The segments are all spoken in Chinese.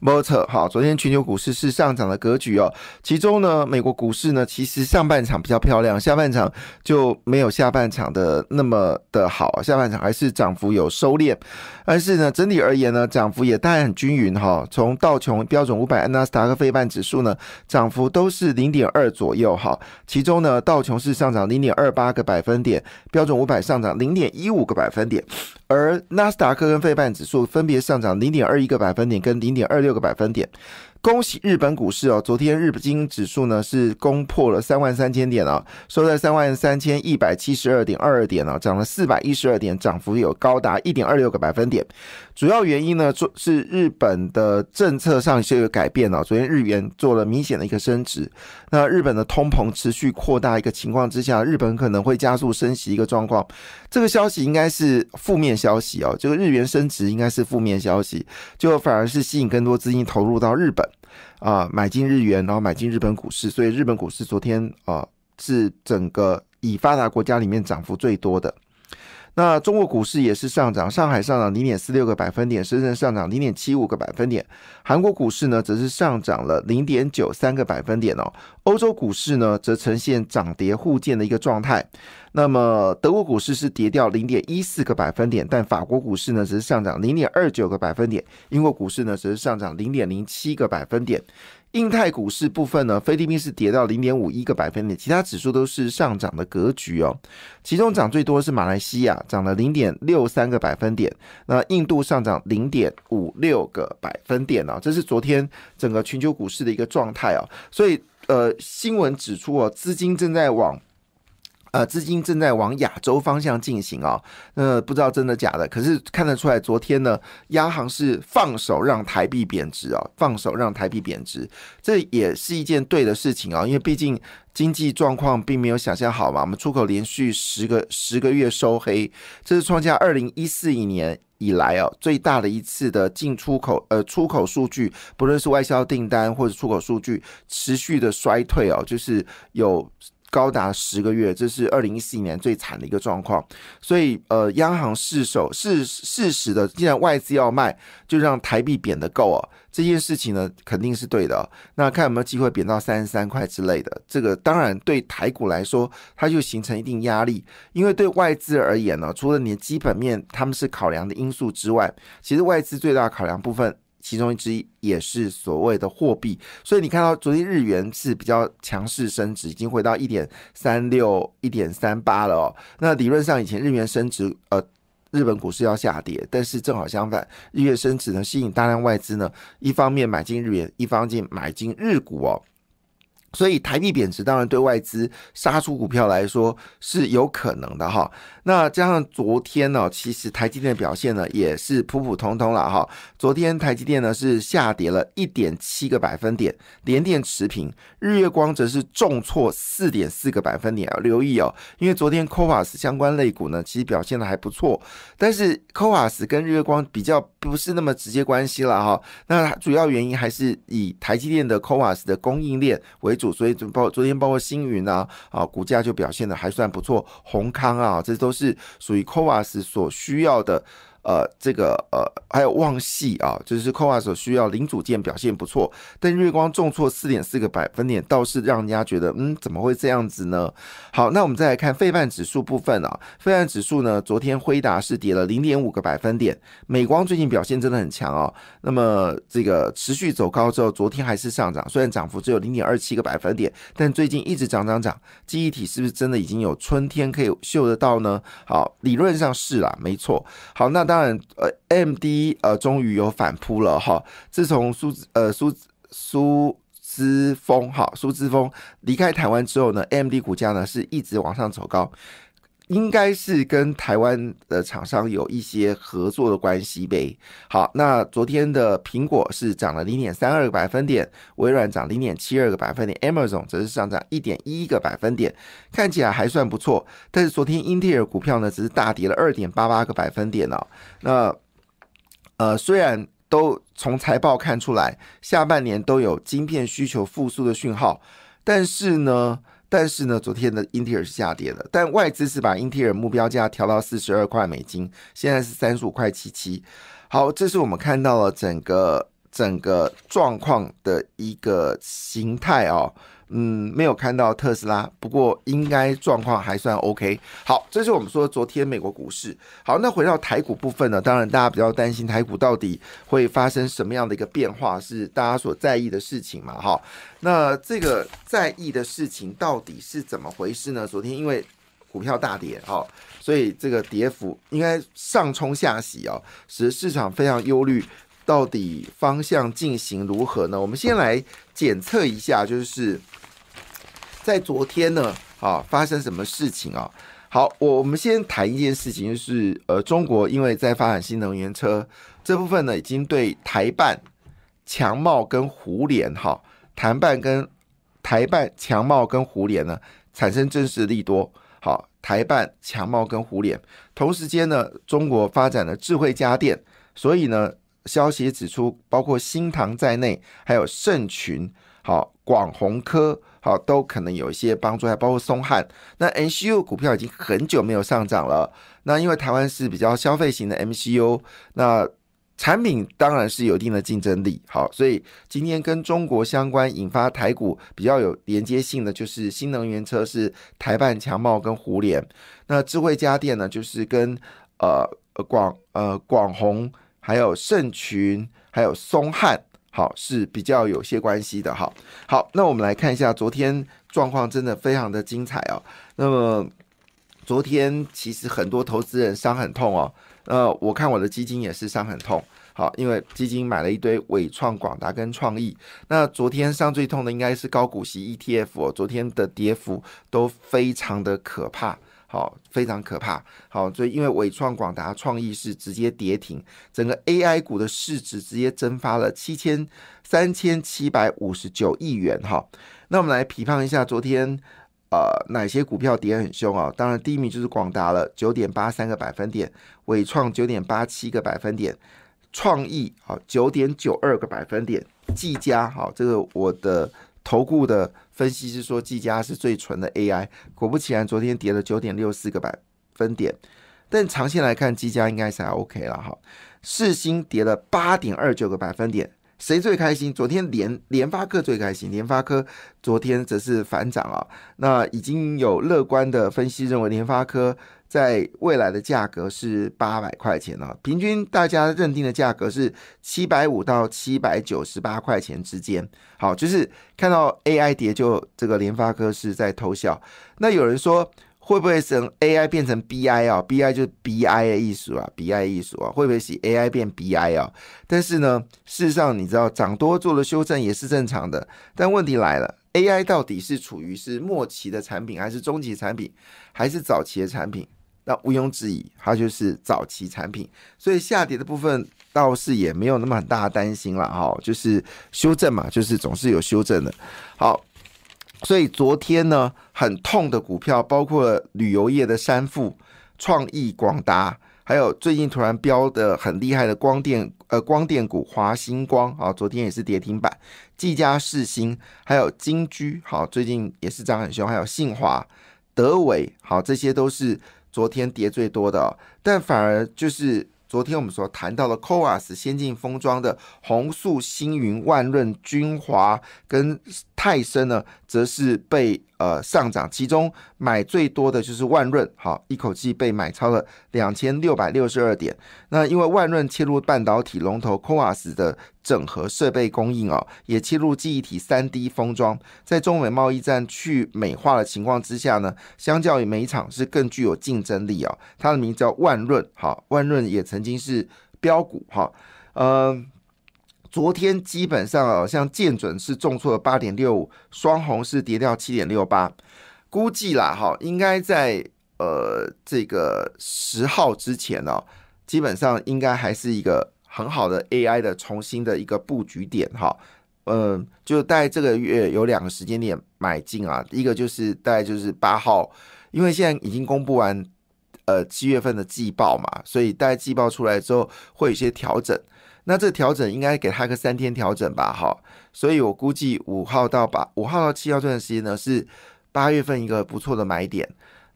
没错，好，昨天全球股市是上涨的格局哦。其中呢，美国股市呢，其实上半场比较漂亮，下半场就没有下半场的那么的好，下半场还是涨幅有收敛。但是呢，整体而言呢，涨幅也当然很均匀哈。从道琼标准五百、纳斯达克费半指数呢，涨幅都是零点二左右哈。其中呢，道琼是上涨零点二八个百分点，标准五百上涨零点一五个百分点，而纳斯达克跟费半指数分别上涨零点二一个百分点跟零点二六。六个百分点。恭喜日本股市哦！昨天日经指数呢是攻破了三万三千点啊，收在三万三千一百七十二点二二点啊，涨了四百一十二点，涨幅有高达一点二六个百分点。主要原因呢，做是日本的政策上是有改变了。昨天日元做了明显的一个升值，那日本的通膨持续扩大一个情况之下，日本可能会加速升息一个状况。这个消息应该是负面消息哦，这个日元升值应该是负面消息，就反而是吸引更多资金投入到日本。啊，买进日元，然后买进日本股市，所以日本股市昨天啊是整个以发达国家里面涨幅最多的。那中国股市也是上涨，上海上涨零点四六个百分点，深圳上涨零点七五个百分点。韩国股市呢，则是上涨了零点九三个百分点哦。欧洲股市呢，则呈现涨跌互见的一个状态。那么德国股市是跌掉零点一四个百分点，但法国股市呢，则是上涨零点二九个百分点。英国股市呢，则是上涨零点零七个百分点。印太股市部分呢，菲律宾是跌到零点五一个百分点，其他指数都是上涨的格局哦。其中涨最多是马来西亚，涨了零点六三个百分点。那印度上涨零点五六个百分点哦，这是昨天整个全球股市的一个状态哦。所以呃，新闻指出哦，资金正在往。呃，资金正在往亚洲方向进行啊，那不知道真的假的，可是看得出来，昨天呢，央行是放手让台币贬值啊，放手让台币贬值，这也是一件对的事情啊，因为毕竟经济状况并没有想象好嘛，我们出口连续十个十个月收黑，这是创下二零一四一年以来啊最大的一次的进出口呃出口数据，不论是外销订单或者出口数据持续的衰退哦，就是有。高达十个月，这是二零一四年最惨的一个状况。所以，呃，央行失手是事实的，既然外资要卖，就让台币贬得够哦。这件事情呢，肯定是对的。那看有没有机会贬到三十三块之类的。这个当然对台股来说，它就形成一定压力。因为对外资而言呢，除了你的基本面他们是考量的因素之外，其实外资最大考量部分。其中之一也是所谓的货币，所以你看到昨天日元是比较强势升值，已经回到一点三六、一点三八了哦。那理论上以前日元升值，呃，日本股市要下跌，但是正好相反，日元升值呢，吸引大量外资呢，一方面买进日元，一方面买进日股哦。所以台币贬值，当然对外资杀出股票来说是有可能的哈。那加上昨天呢，其实台积电的表现呢也是普普通通了哈。昨天台积电呢是下跌了一点七个百分点，连电持平，日月光则是重挫四点四个百分点。要留意哦，因为昨天 c o v a s 相关类股呢其实表现的还不错，但是 c o v a s 跟日月光比较不是那么直接关系了哈。那主要原因还是以台积电的 c o v a s 的供应链为。主，所以就包昨天包括星云啊，啊股价就表现的还算不错，宏康啊，这都是属于 c o a s 所需要的。呃，这个呃，还有旺系啊，就是 c o a 所需要零组件表现不错，但月光重挫四点四个百分点，倒是让人家觉得，嗯，怎么会这样子呢？好，那我们再来看费半指数部分啊，费半指数呢，昨天辉达是跌了零点五个百分点，美光最近表现真的很强哦，那么这个持续走高之后，昨天还是上涨，虽然涨幅只有零点二七个百分点，但最近一直涨涨涨，记忆体是不是真的已经有春天可以嗅得到呢？好，理论上是啦，没错。好，那当然，呃，M D 呃，终于有反扑了哈。自从苏呃苏苏之峰哈苏之峰离开台湾之后呢，M D 股价呢是一直往上走高。应该是跟台湾的厂商有一些合作的关系呗。好，那昨天的苹果是涨了零点三二个百分点，微软涨零点七二个百分点，Amazon 则是上涨一点一个百分点，看起来还算不错。但是昨天英特尔股票呢，只是大跌了二点八八个百分点哦。那呃，虽然都从财报看出来，下半年都有晶片需求复苏的讯号。但是呢，但是呢，昨天的英特尔是下跌的，但外资是把英特尔目标价调到四十二块美金，现在是三十五块七七。好，这是我们看到了整个整个状况的一个形态哦。嗯，没有看到特斯拉，不过应该状况还算 OK。好，这是我们说昨天美国股市。好，那回到台股部分呢？当然，大家比较担心台股到底会发生什么样的一个变化，是大家所在意的事情嘛？哈，那这个在意的事情到底是怎么回事呢？昨天因为股票大跌，哈，所以这个跌幅应该上冲下洗啊，使得市场非常忧虑，到底方向进行如何呢？我们先来检测一下，就是。在昨天呢，啊，发生什么事情啊？好，我我们先谈一件事情，就是呃，中国因为在发展新能源车这部分呢，已经对台办、强茂跟胡联哈，台办跟台办、强茂跟胡联呢，产生真实利多。好，台办、强茂跟胡联，同时间呢，中国发展了智慧家电，所以呢，消息指出，包括新唐在内，还有盛群、好广宏科。好，都可能有一些帮助，还包括松汉。那 MCU 股票已经很久没有上涨了。那因为台湾是比较消费型的 MCU，那产品当然是有一定的竞争力。好，所以今天跟中国相关引发台股比较有连接性的，就是新能源车是台办强茂跟胡联。那智慧家电呢，就是跟呃广呃广宏，还有盛群，还有松汉。好是比较有些关系的，好，好，那我们来看一下昨天状况，真的非常的精彩哦。那么昨天其实很多投资人伤很痛哦，呃，我看我的基金也是伤很痛，好，因为基金买了一堆伟创、广达跟创意，那昨天伤最痛的应该是高股息 ETF 哦，昨天的跌幅都非常的可怕。好，非常可怕。好，所以因为伟创、广达、创意是直接跌停，整个 AI 股的市值直接蒸发了七千三千七百五十九亿元。哈，那我们来批判一下昨天呃哪些股票跌很凶啊？当然第一名就是广达了，九点八三个百分点；伟创九点八七个百分点；创意好九点九二个百分点；技嘉好，这个我的。投顾的分析是说，技嘉是最纯的 AI，果不其然，昨天跌了九点六四个百分点，但长线来看，技嘉应该是还 OK 了哈。四星跌了八点二九个百分点，谁最开心？昨天联联发科最开心，联发科昨天则是反涨啊。那已经有乐观的分析认为，联发科。在未来的价格是八百块钱呢，平均大家认定的价格是七百五到七百九十八块钱之间。好，就是看到 AI 跌，就这个联发科是在偷笑。那有人说会不会从 AI 变成 BI 啊？BI 就是 BI 的艺术啊，BI 艺术啊，会不会使 AI 变 BI 啊？但是呢，事实上你知道涨多做了修正也是正常的。但问题来了，AI 到底是处于是末期的产品，还是中期产品，还是早期的产品？那毋庸置疑，它就是早期产品，所以下跌的部分倒是也没有那么很大的担心了哈，就是修正嘛，就是总是有修正的。好，所以昨天呢，很痛的股票包括旅游业的山富、创意、广达，还有最近突然飙的很厉害的光电呃光电股华星光啊，昨天也是跌停板，技嘉、世新，还有金居，好，最近也是涨很凶，还有信华、德伟，好，这些都是。昨天跌最多的，但反而就是昨天我们所谈到的 c o a s 先进封装的红素、星云、万润、君华跟泰森呢，则是被。呃，上涨，其中买最多的就是万润，好，一口气被买超了两千六百六十二点。那因为万润切入半导体龙头 c o a s 的整合设备供应哦，也切入记忆体三 D 封装，在中美贸易战去美化的情况之下呢，相较于美厂是更具有竞争力哦。它的名字叫万润，好，万润也曾经是标股哈，嗯。昨天基本上啊，像建准是重挫了八点六五，双红是跌掉七点六八，估计啦哈，应该在呃这个十号之前呢，基本上应该还是一个很好的 AI 的重新的一个布局点哈，嗯，就在这个月有两个时间点买进啊，一个就是大概就是八号，因为现在已经公布完呃七月份的季报嘛，所以大概季报出来之后会有一些调整。那这调整应该给他个三天调整吧，哈，所以我估计五号到八五号到七号这段时间呢是八月份一个不错的买点。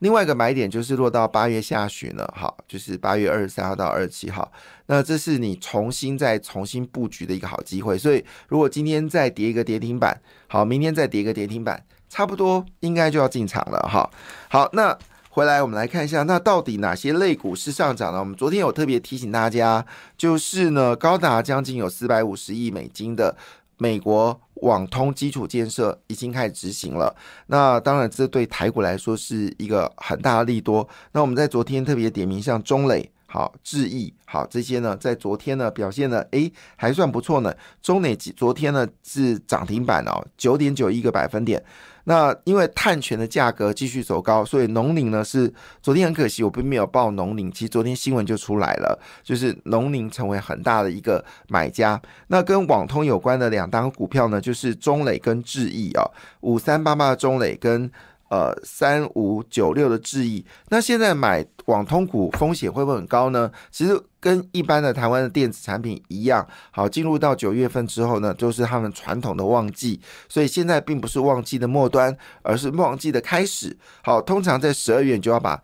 另外一个买点就是落到八月下旬了，哈，就是八月二十三号到二十七号，那这是你重新再重新布局的一个好机会。所以如果今天再跌一个跌停板，好，明天再跌一个跌停板，差不多应该就要进场了，哈。好，那回来我们来看一下，那到底哪些类股是上涨呢？我们昨天有特别提醒大家，就是呢，高达将近有四百五十亿美金的。美国网通基础建设已经开始执行了，那当然这对台股来说是一个很大的利多。那我们在昨天特别点名，像中磊、好智毅、好这些呢，在昨天呢表现呢，诶还算不错呢。中磊昨天呢是涨停板哦，九点九一个百分点。那因为碳权的价格继续走高，所以农林呢是昨天很可惜，我并没有报农林。其实昨天新闻就出来了，就是农林成为很大的一个买家。那跟网通有关的两单股票呢，就是中磊跟智毅啊，五三八八的中磊跟。呃，三五九六的质疑，那现在买网通股风险会不会很高呢？其实跟一般的台湾的电子产品一样，好，进入到九月份之后呢，就是他们传统的旺季，所以现在并不是旺季的末端，而是旺季的开始。好，通常在十二月就要把，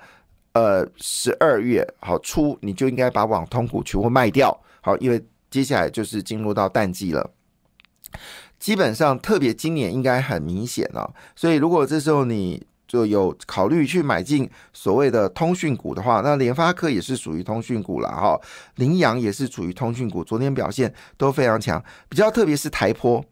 呃，十二月好初你就应该把网通股全部卖掉，好，因为接下来就是进入到淡季了。基本上，特别今年应该很明显了，所以如果这时候你就有考虑去买进所谓的通讯股的话，那联发科也是属于通讯股了哈，羚羊也是属于通讯股，昨天表现都非常强，比较特别是台坡，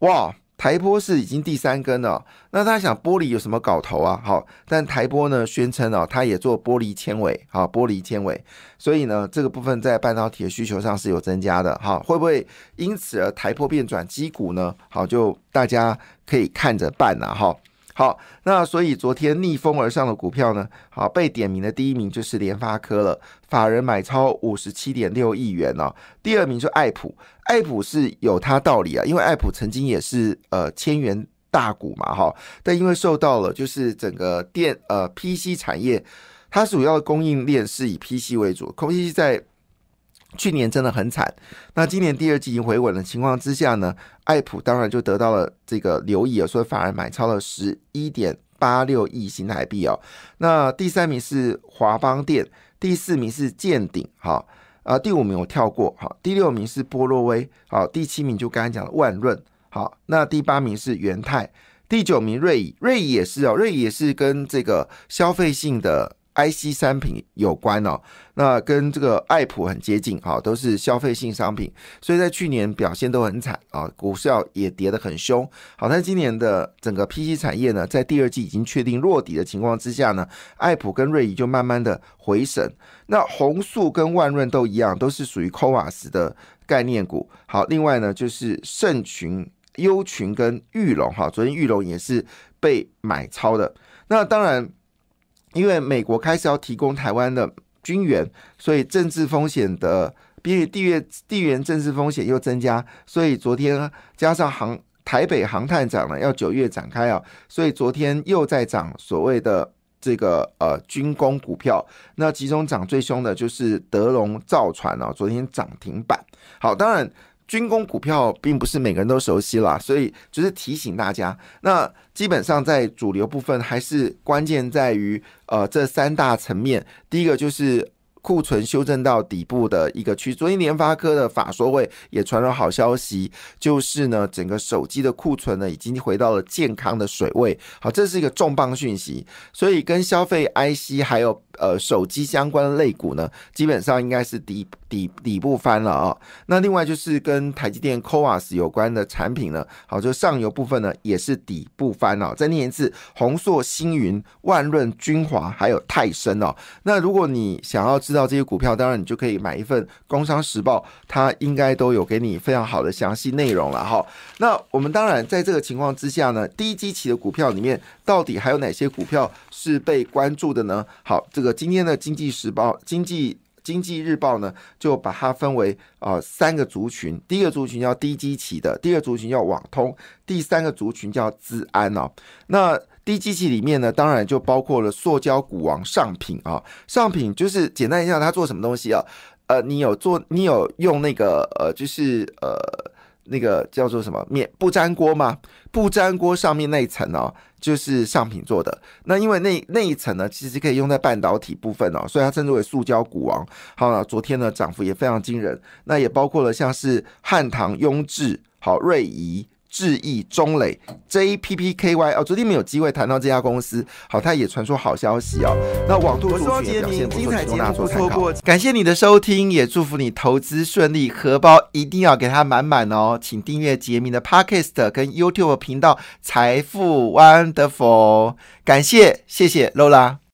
哇。台玻是已经第三根了，那他想玻璃有什么搞头啊？好，但台玻呢宣称啊，它也做玻璃纤维，好，玻璃纤维，所以呢这个部分在半导体的需求上是有增加的，哈，会不会因此而台玻变转基股呢？好，就大家可以看着办了，哈。好，那所以昨天逆风而上的股票呢？好，被点名的第一名就是联发科了，法人买超五十七点六亿元哦。第二名就爱普，爱普是有它道理啊，因为爱普曾经也是呃千元大股嘛，哈，但因为受到了就是整个电呃 PC 产业，它主要的供应链是以 PC 为主，PC 在。去年真的很惨，那今年第二季已经回稳的情况之下呢，爱普当然就得到了这个留意啊，所以反而买超了十一点八六亿新台币哦。那第三名是华邦电，第四名是建鼎，好啊，第五名我跳过，好，第六名是波洛威，好，第七名就刚才讲的万润，好，那第八名是元泰，第九名瑞仪，瑞仪也是哦，瑞仪也是跟这个消费性的。IC 三品有关哦，那跟这个爱普很接近哈，都是消费性商品，所以在去年表现都很惨啊，股市也跌得很凶。好，但今年的整个 PC 产业呢，在第二季已经确定落底的情况之下呢，爱普跟瑞仪就慢慢的回升。那红素跟万润都一样，都是属于 COVAS 的概念股。好，另外呢就是盛群、优群跟玉龙哈，昨天玉龙也是被买超的。那当然。因为美国开始要提供台湾的军援，所以政治风险的比地缘地缘政治风险又增加，所以昨天加上航台北航探涨了，要九月展开啊，所以昨天又在涨所谓的这个呃军工股票，那其中涨最凶的就是德龙造船哦，昨天涨停板。好，当然。军工股票并不是每个人都熟悉啦，所以就是提醒大家。那基本上在主流部分，还是关键在于呃这三大层面。第一个就是。库存修正到底部的一个区，昨天联发科的法说会也传了好消息，就是呢，整个手机的库存呢已经回到了健康的水位。好，这是一个重磅讯息，所以跟消费 IC 还有呃手机相关的类股呢，基本上应该是底底底部翻了啊。那另外就是跟台积电 CoWAS 有关的产品呢，好，就上游部分呢也是底部翻了。再念一次，宏硕、星云、万润、君华还有泰森哦。那如果你想要知道这些股票，当然你就可以买一份《工商时报》，它应该都有给你非常好的详细内容了哈。那我们当然在这个情况之下呢，低基期的股票里面，到底还有哪些股票是被关注的呢？好，这个今天的《经济时报》《经济经济日报》呢，就把它分为啊三个族群，第一个族群叫低基期的，第二个族群叫网通，第三个族群叫资安哦。那低基器里面呢，当然就包括了塑胶股王上品啊，上品就是简单一下，它做什么东西啊？呃，你有做，你有用那个呃，就是呃，那个叫做什么免不粘锅吗？不粘锅上面那一层哦，就是上品做的。那因为那那一层呢，其实可以用在半导体部分哦，所以它称之为塑胶股王。好，昨天呢涨幅也非常惊人。那也包括了像是汉唐、雍智、好瑞仪。智毅、中磊、JPPKY 哦，昨天没有机会谈到这家公司，好，它也传出好消息哦。那网度族群表现不错，请大家做参考。感谢你的收听，也祝福你投资顺利，荷包一定要给它满满哦。请订阅杰明的 Podcast 跟 YouTube 频道财富 Wonderful，感谢，谢谢 Lola。